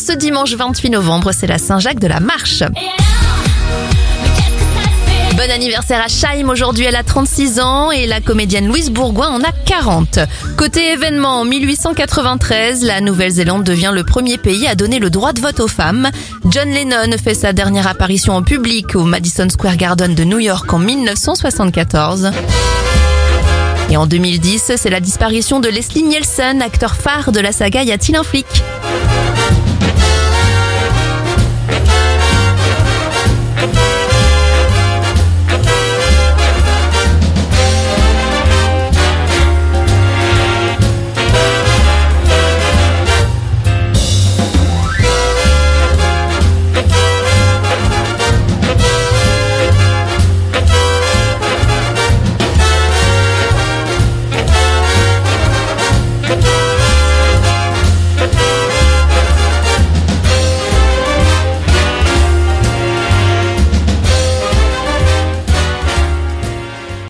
ce dimanche 28 novembre, c'est la Saint-Jacques de la Marche. Bon anniversaire à Chaim, aujourd'hui elle a 36 ans et la comédienne Louise Bourgoin en a 40. Côté événement, en 1893, la Nouvelle-Zélande devient le premier pays à donner le droit de vote aux femmes. John Lennon fait sa dernière apparition en public au Madison Square Garden de New York en 1974. Et en 2010, c'est la disparition de Leslie Nielsen, acteur phare de la saga Y a-t-il un flic?